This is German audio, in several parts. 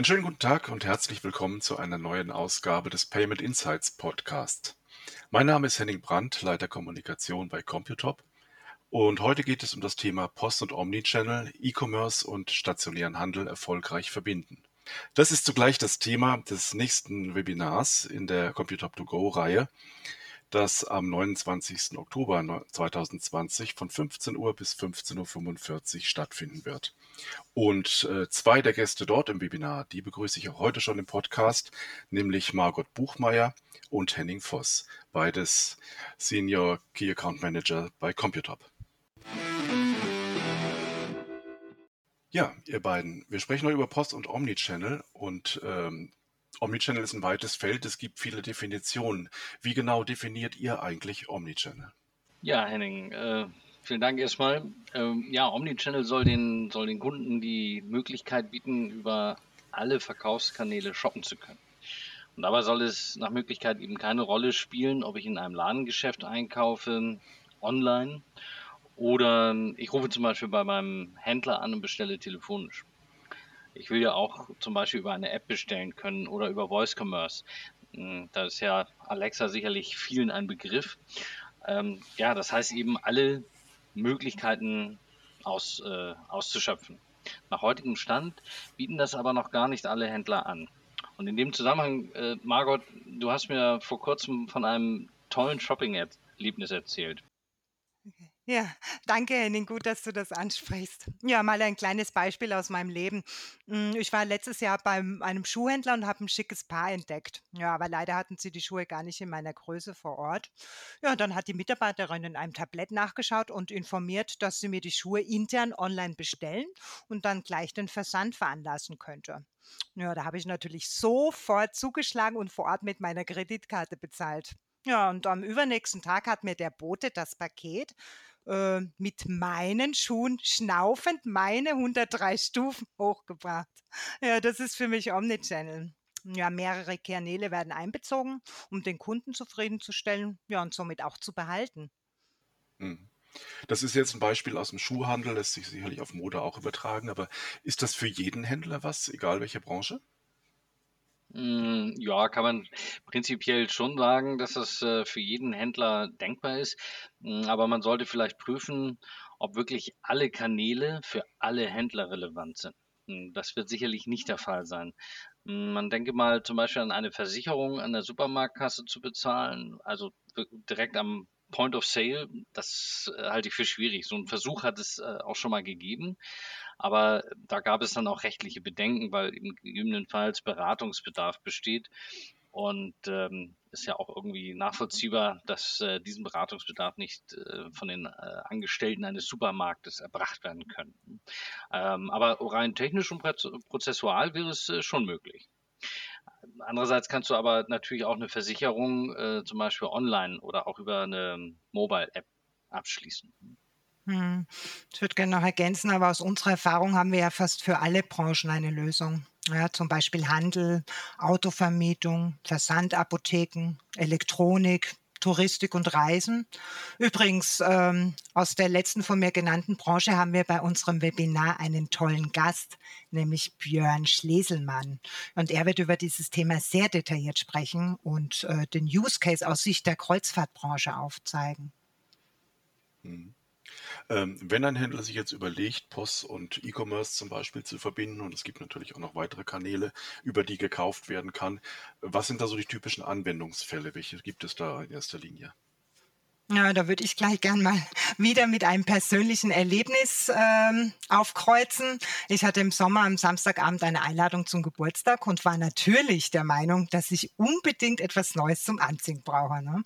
Einen schönen guten Tag und herzlich willkommen zu einer neuen Ausgabe des Payment Insights Podcast. Mein Name ist Henning Brandt, Leiter Kommunikation bei Computop. Und heute geht es um das Thema Post- und Omnichannel, E-Commerce und stationären Handel erfolgreich verbinden. Das ist zugleich das Thema des nächsten Webinars in der Computop 2 Go Reihe, das am 29. Oktober 2020 von 15 Uhr bis 15.45 Uhr stattfinden wird. Und äh, zwei der Gäste dort im Webinar, die begrüße ich auch heute schon im Podcast, nämlich Margot Buchmeier und Henning Voss, beides Senior Key Account Manager bei Computop. Ja, ihr beiden, wir sprechen heute über Post- und Omnichannel und ähm, Omnichannel ist ein weites Feld, es gibt viele Definitionen. Wie genau definiert ihr eigentlich Omnichannel? Ja, Henning, äh, vielen Dank erstmal. Ähm, ja, Omnichannel soll den, soll den Kunden die Möglichkeit bieten, über alle Verkaufskanäle shoppen zu können. Und dabei soll es nach Möglichkeit eben keine Rolle spielen, ob ich in einem Ladengeschäft einkaufe, online oder ich rufe zum Beispiel bei meinem Händler an und bestelle telefonisch. Ich will ja auch zum Beispiel über eine App bestellen können oder über Voice Commerce. Hm, da ist ja Alexa sicherlich vielen ein Begriff. Ähm, ja, das heißt eben alle Möglichkeiten aus, äh, auszuschöpfen. Nach heutigem Stand bieten das aber noch gar nicht alle Händler an. Und in dem Zusammenhang, äh, Margot, du hast mir vor kurzem von einem tollen Shopping-Erlebnis erzählt. Ja, danke Henning, gut, dass du das ansprichst. Ja, mal ein kleines Beispiel aus meinem Leben. Hm, ich war letztes Jahr bei einem Schuhhändler und habe ein schickes Paar entdeckt. Ja, aber leider hatten sie die Schuhe gar nicht in meiner Größe vor Ort. Ja, dann hat die Mitarbeiterin in einem Tablett nachgeschaut und informiert, dass sie mir die Schuhe intern online bestellen und dann gleich den Versand veranlassen könnte. Ja, da habe ich natürlich sofort zugeschlagen und vor Ort mit meiner Kreditkarte bezahlt. Ja, und am übernächsten Tag hat mir der Bote das Paket äh, mit meinen Schuhen schnaufend meine 103 Stufen hochgebracht. Ja, das ist für mich Omnichannel. Ja, mehrere Kanäle werden einbezogen, um den Kunden zufriedenzustellen, ja, und somit auch zu behalten. Mhm. Das ist jetzt ein Beispiel aus dem Schuhhandel, lässt sich sicherlich auf Mode auch übertragen, aber ist das für jeden Händler was, egal welche Branche? Hm, ja, kann man prinzipiell schon sagen, dass das, äh, für jeden Händler denkbar ist. Hm, aber man sollte vielleicht prüfen, ob wirklich alle Kanäle für alle Händler relevant sind. Hm, das wird sicherlich nicht der Fall sein. Man denke mal zum Beispiel an eine Versicherung an der Supermarktkasse zu bezahlen, also direkt am Point of Sale, das äh, halte ich für schwierig. So 'n Versuch hat es, äh, auch schon mal gegeben. Aber da gab es dann auch rechtliche Bedenken, weil eben gegebenenfalls Beratungsbedarf besteht. Und ähm, ist ja auch irgendwie nachvollziehbar, dass äh, diesen Beratungsbedarf nicht äh, von den äh, Angestellten eines Supermarktes erbracht werden könnten. Ähm, aber rein technisch und prozessual wäre es äh, schon möglich. Andererseits kannst du aber natürlich auch eine Versicherung äh, zum Beispiel online oder auch über eine Mobile-App abschließen. Hm. Ich würde gerne noch ergänzen, aber aus unserer Erfahrung haben wir ja fast für alle Branchen eine Lösung. Ja, zum Beispiel Handel, Autovermietung, Versandapotheken, Elektronik, Touristik und Reisen. Übrigens, ähm, aus der letzten von mir genannten Branche haben wir bei unserem Webinar einen tollen Gast, nämlich Björn Schleselmann. Und er wird über dieses Thema sehr detailliert sprechen und äh, den Use Case aus Sicht der Kreuzfahrtbranche aufzeigen. Mhm. Ähm, wenn ein Händler sich jetzt überlegt, POS und E-Commerce zum Beispiel zu verbinden, und es gibt natürlich auch noch weitere Kanäle, über die gekauft werden kann, was sind da so die typischen Anwendungsfälle? Welche gibt es da in erster Linie? Ja, da würde ich gleich gern mal wieder mit einem persönlichen Erlebnis ähm, aufkreuzen. Ich hatte im Sommer am Samstagabend eine Einladung zum Geburtstag und war natürlich der Meinung, dass ich unbedingt etwas Neues zum Anziehen brauche. Ne?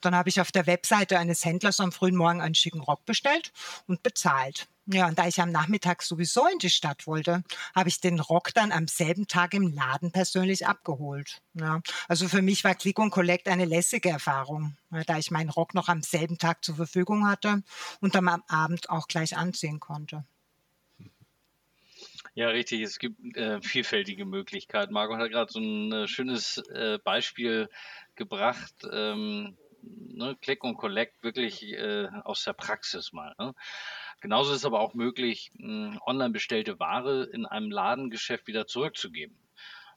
Dann habe ich auf der Webseite eines Händlers am frühen Morgen einen schicken Rock bestellt und bezahlt. Ja, und da ich am Nachmittag sowieso in die Stadt wollte, habe ich den Rock dann am selben Tag im Laden persönlich abgeholt. Ja, also für mich war Click und Collect eine lässige Erfahrung, da ich meinen Rock noch am selben Tag zur Verfügung hatte und dann am Abend auch gleich anziehen konnte. Ja, richtig. Es gibt äh, vielfältige Möglichkeiten. Marco hat gerade so ein äh, schönes äh, Beispiel gebracht. Ähm, ne, Click und Collect wirklich äh, aus der Praxis mal. Ne? Genauso ist aber auch möglich, online bestellte Ware in einem Ladengeschäft wieder zurückzugeben.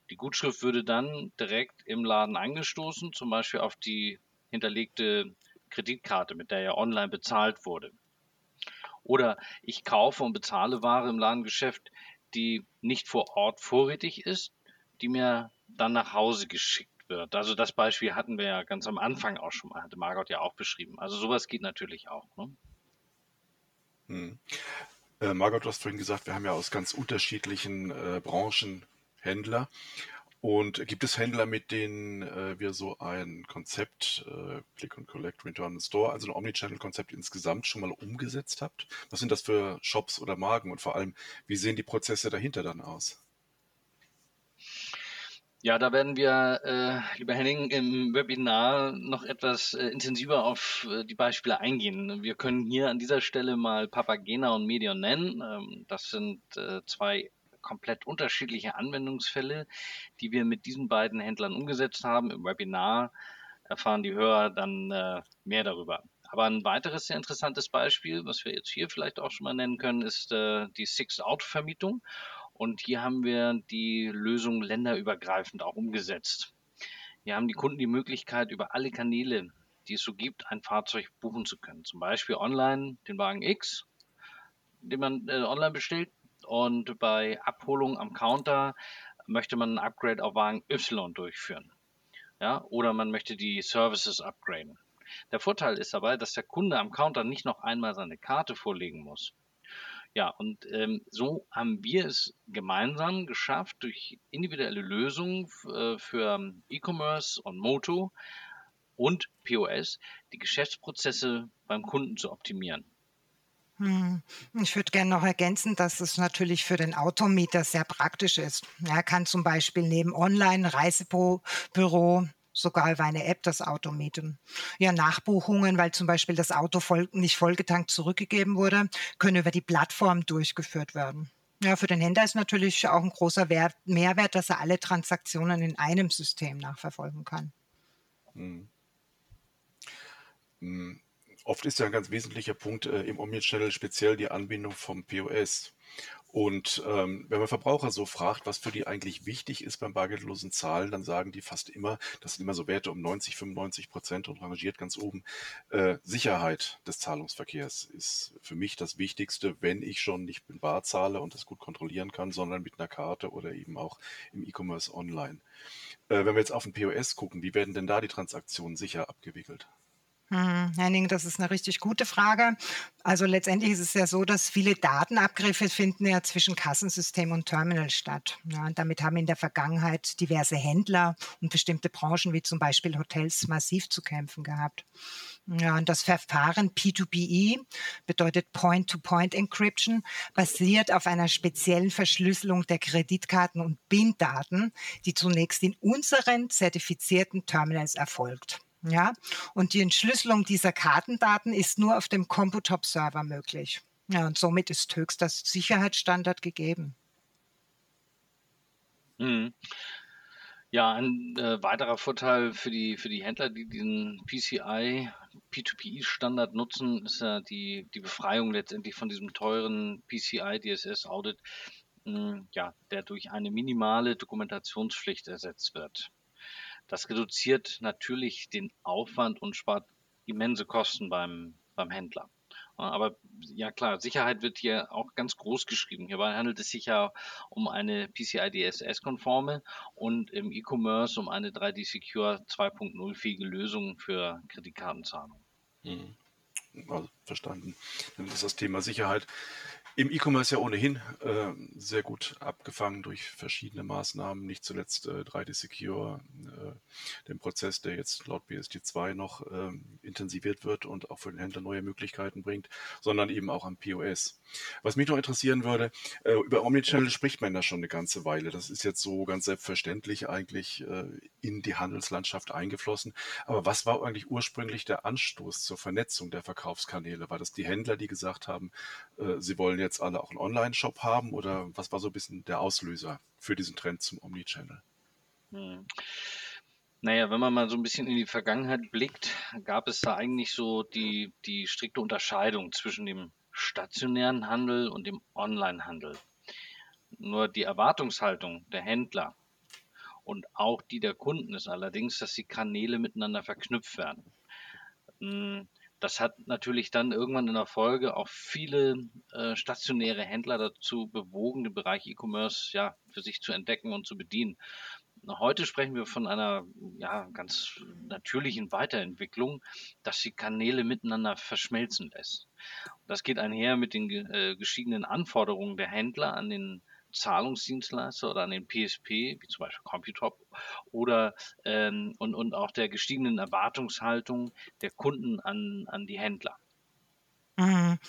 Die Gutschrift würde dann direkt im Laden angestoßen, zum Beispiel auf die hinterlegte Kreditkarte, mit der ja online bezahlt wurde. Oder ich kaufe und bezahle Ware im Ladengeschäft, die nicht vor Ort vorrätig ist, die mir dann nach Hause geschickt wird. Also das Beispiel hatten wir ja ganz am Anfang auch schon mal, hatte Margot ja auch beschrieben. Also sowas geht natürlich auch. Ne? Hm. Äh, Margot, du hast vorhin gesagt, wir haben ja aus ganz unterschiedlichen äh, Branchen Händler. Und gibt es Händler, mit denen äh, wir so ein Konzept, äh, Click and Collect, Return and Store, also ein Omnichannel-Konzept insgesamt schon mal umgesetzt habt? Was sind das für Shops oder Marken und vor allem, wie sehen die Prozesse dahinter dann aus? Ja, da werden wir, äh, lieber Henning, im Webinar noch etwas äh, intensiver auf äh, die Beispiele eingehen. Wir können hier an dieser Stelle mal Papagena und Medion nennen. Ähm, das sind äh, zwei komplett unterschiedliche Anwendungsfälle, die wir mit diesen beiden Händlern umgesetzt haben. Im Webinar erfahren die Hörer dann äh, mehr darüber. Aber ein weiteres sehr interessantes Beispiel, was wir jetzt hier vielleicht auch schon mal nennen können, ist äh, die Six-Out-Vermietung. Und hier haben wir die Lösung länderübergreifend auch umgesetzt. Hier haben die Kunden die Möglichkeit, über alle Kanäle, die es so gibt, ein Fahrzeug buchen zu können. Zum Beispiel online den Wagen X, den man äh, online bestellt. Und bei Abholung am Counter möchte man ein Upgrade auf Wagen Y durchführen. Ja, oder man möchte die Services upgraden. Der Vorteil ist dabei, dass der Kunde am Counter nicht noch einmal seine Karte vorlegen muss. Ja, und ähm, so haben wir es gemeinsam geschafft, durch individuelle Lösungen äh, für E-Commerce und Moto und POS die Geschäftsprozesse beim Kunden zu optimieren. Hm. Ich würde gerne noch ergänzen, dass es natürlich für den Automieter sehr praktisch ist. Er kann zum Beispiel neben Online-Reisebüro sogar über eine App das Auto mieten. Ja, Nachbuchungen, weil zum Beispiel das Auto voll, nicht vollgetankt zurückgegeben wurde, können über die Plattform durchgeführt werden. Ja, für den Händler ist natürlich auch ein großer Wert, Mehrwert, dass er alle Transaktionen in einem System nachverfolgen kann. Hm. Hm. Oft ist ja ein ganz wesentlicher Punkt äh, im Omnichannel speziell die Anbindung vom POS. Und ähm, wenn man Verbraucher so fragt, was für die eigentlich wichtig ist beim bargeldlosen Zahlen, dann sagen die fast immer, das sind immer so Werte um 90, 95 Prozent und rangiert ganz oben, äh, Sicherheit des Zahlungsverkehrs ist für mich das Wichtigste, wenn ich schon nicht mit Bar zahle und das gut kontrollieren kann, sondern mit einer Karte oder eben auch im E-Commerce online. Äh, wenn wir jetzt auf den POS gucken, wie werden denn da die Transaktionen sicher abgewickelt? Mhm, Henning, das ist eine richtig gute Frage. Also letztendlich ist es ja so, dass viele Datenabgriffe finden ja zwischen Kassensystem und Terminal statt. Ja, und damit haben in der Vergangenheit diverse Händler und bestimmte Branchen wie zum Beispiel Hotels massiv zu kämpfen gehabt. Ja, und das Verfahren P2PE bedeutet Point-to-Point Encryption, basiert auf einer speziellen Verschlüsselung der Kreditkarten und BIN-Daten, die zunächst in unseren zertifizierten Terminals erfolgt. Ja, und die Entschlüsselung dieser Kartendaten ist nur auf dem Computop-Server möglich. Ja, und somit ist höchster Sicherheitsstandard gegeben. Mhm. Ja, ein äh, weiterer Vorteil für die, für die Händler, die diesen PCI P2PI-Standard nutzen, ist ja die, die Befreiung letztendlich von diesem teuren PCI DSS Audit, hm, ja, der durch eine minimale Dokumentationspflicht ersetzt wird. Das reduziert natürlich den Aufwand und spart immense Kosten beim, beim Händler. Aber ja klar, Sicherheit wird hier auch ganz groß geschrieben. Hierbei handelt es sich ja um eine PCI DSS-konforme und im E-Commerce um eine 3D Secure 2.0 fähige Lösung für Kreditkartenzahlung. Mhm. Also, verstanden. Dann ist das Thema Sicherheit im E-Commerce ja ohnehin äh, sehr gut abgefangen durch verschiedene Maßnahmen, nicht zuletzt äh, 3D Secure, äh, den Prozess, der jetzt laut BSD2 noch äh, intensiviert wird und auch für den Händler neue Möglichkeiten bringt, sondern eben auch am POS. Was mich noch interessieren würde, äh, über Omnichannel spricht man da schon eine ganze Weile. Das ist jetzt so ganz selbstverständlich eigentlich äh, in die Handelslandschaft eingeflossen. Aber was war eigentlich ursprünglich der Anstoß zur Vernetzung der Verkaufskanäle? War das die Händler, die gesagt haben, äh, sie wollen jetzt alle auch einen Online-Shop haben oder was war so ein bisschen der Auslöser für diesen Trend zum Omnichannel? Hm. Naja, wenn man mal so ein bisschen in die Vergangenheit blickt, gab es da eigentlich so die, die strikte Unterscheidung zwischen dem stationären Handel und dem Onlinehandel. Nur die Erwartungshaltung der Händler und auch die der Kunden ist allerdings, dass die Kanäle miteinander verknüpft werden. Hm, das hat natürlich dann irgendwann in der Folge auch viele äh, stationäre Händler dazu bewogen, den Bereich E-Commerce ja für sich zu entdecken und zu bedienen. Heute sprechen wir von einer ja, ganz natürlichen Weiterentwicklung, dass die Kanäle miteinander verschmelzen lässt. Das geht einher mit den äh, gestiegenen Anforderungen der Händler an den Zahlungsdienstleister oder an den PSP, wie zum Beispiel Computop, oder ähm, und, und auch der gestiegenen Erwartungshaltung der Kunden an, an die Händler. Mhm.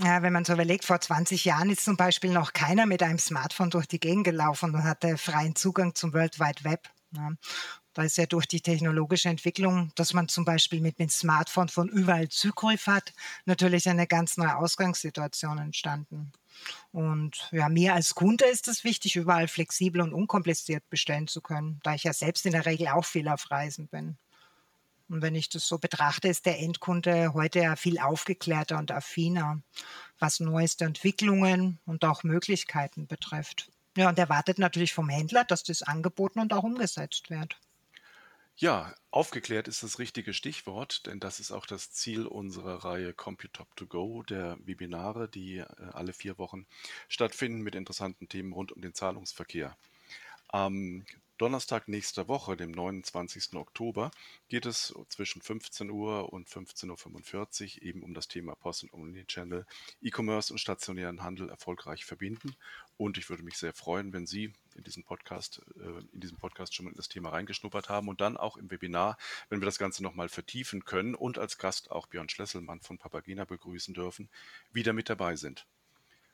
Ja, wenn man so überlegt, vor 20 Jahren ist zum Beispiel noch keiner mit einem Smartphone durch die Gegend gelaufen und hatte freien Zugang zum World Wide Web. Ja. Da ist ja durch die technologische Entwicklung, dass man zum Beispiel mit dem Smartphone von überall Zugriff hat, natürlich eine ganz neue Ausgangssituation entstanden. Und ja, mir als Kunde ist es wichtig, überall flexibel und unkompliziert bestellen zu können, da ich ja selbst in der Regel auch viel auf Reisen bin. Und wenn ich das so betrachte, ist der Endkunde heute ja viel aufgeklärter und affiner, was neueste Entwicklungen und auch Möglichkeiten betrifft. Ja, und erwartet natürlich vom Händler, dass das angeboten und auch umgesetzt wird. Ja, aufgeklärt ist das richtige Stichwort, denn das ist auch das Ziel unserer Reihe Computop to Go, der Webinare, die äh, alle vier Wochen stattfinden mit interessanten Themen rund um den Zahlungsverkehr. Am Donnerstag nächster Woche, dem 29. Oktober, geht es zwischen 15 Uhr und 15.45 Uhr eben um das Thema Post- und Omnichannel, E-Commerce und stationären Handel erfolgreich verbinden. Und ich würde mich sehr freuen, wenn Sie in diesem Podcast, äh, in diesem Podcast schon mal in das Thema reingeschnuppert haben und dann auch im Webinar, wenn wir das Ganze nochmal vertiefen können und als Gast auch Björn Schlesselmann von Papagena begrüßen dürfen, wieder mit dabei sind.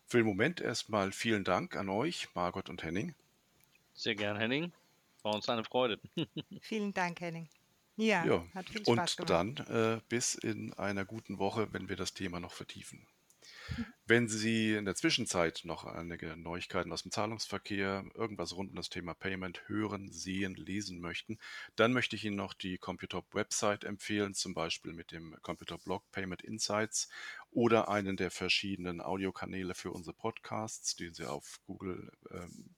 Für den Moment erstmal vielen Dank an euch, Margot und Henning. Sehr gern, Henning. War uns eine Freude. Vielen Dank, Henning. Ja, ja. hat viel Spaß und gemacht. dann äh, bis in einer guten Woche, wenn wir das Thema noch vertiefen. Wenn Sie in der Zwischenzeit noch einige Neuigkeiten aus dem Zahlungsverkehr, irgendwas rund um das Thema Payment hören, sehen, lesen möchten, dann möchte ich Ihnen noch die Computop Website empfehlen, zum Beispiel mit dem Computop Blog Payment Insights oder einen der verschiedenen Audiokanäle für unsere Podcasts, die Sie auf Google, ähm,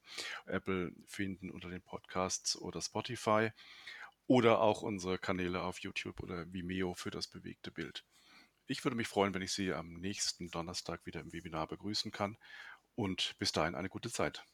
Apple finden unter den Podcasts oder Spotify oder auch unsere Kanäle auf YouTube oder Vimeo für das bewegte Bild. Ich würde mich freuen, wenn ich Sie am nächsten Donnerstag wieder im Webinar begrüßen kann und bis dahin eine gute Zeit.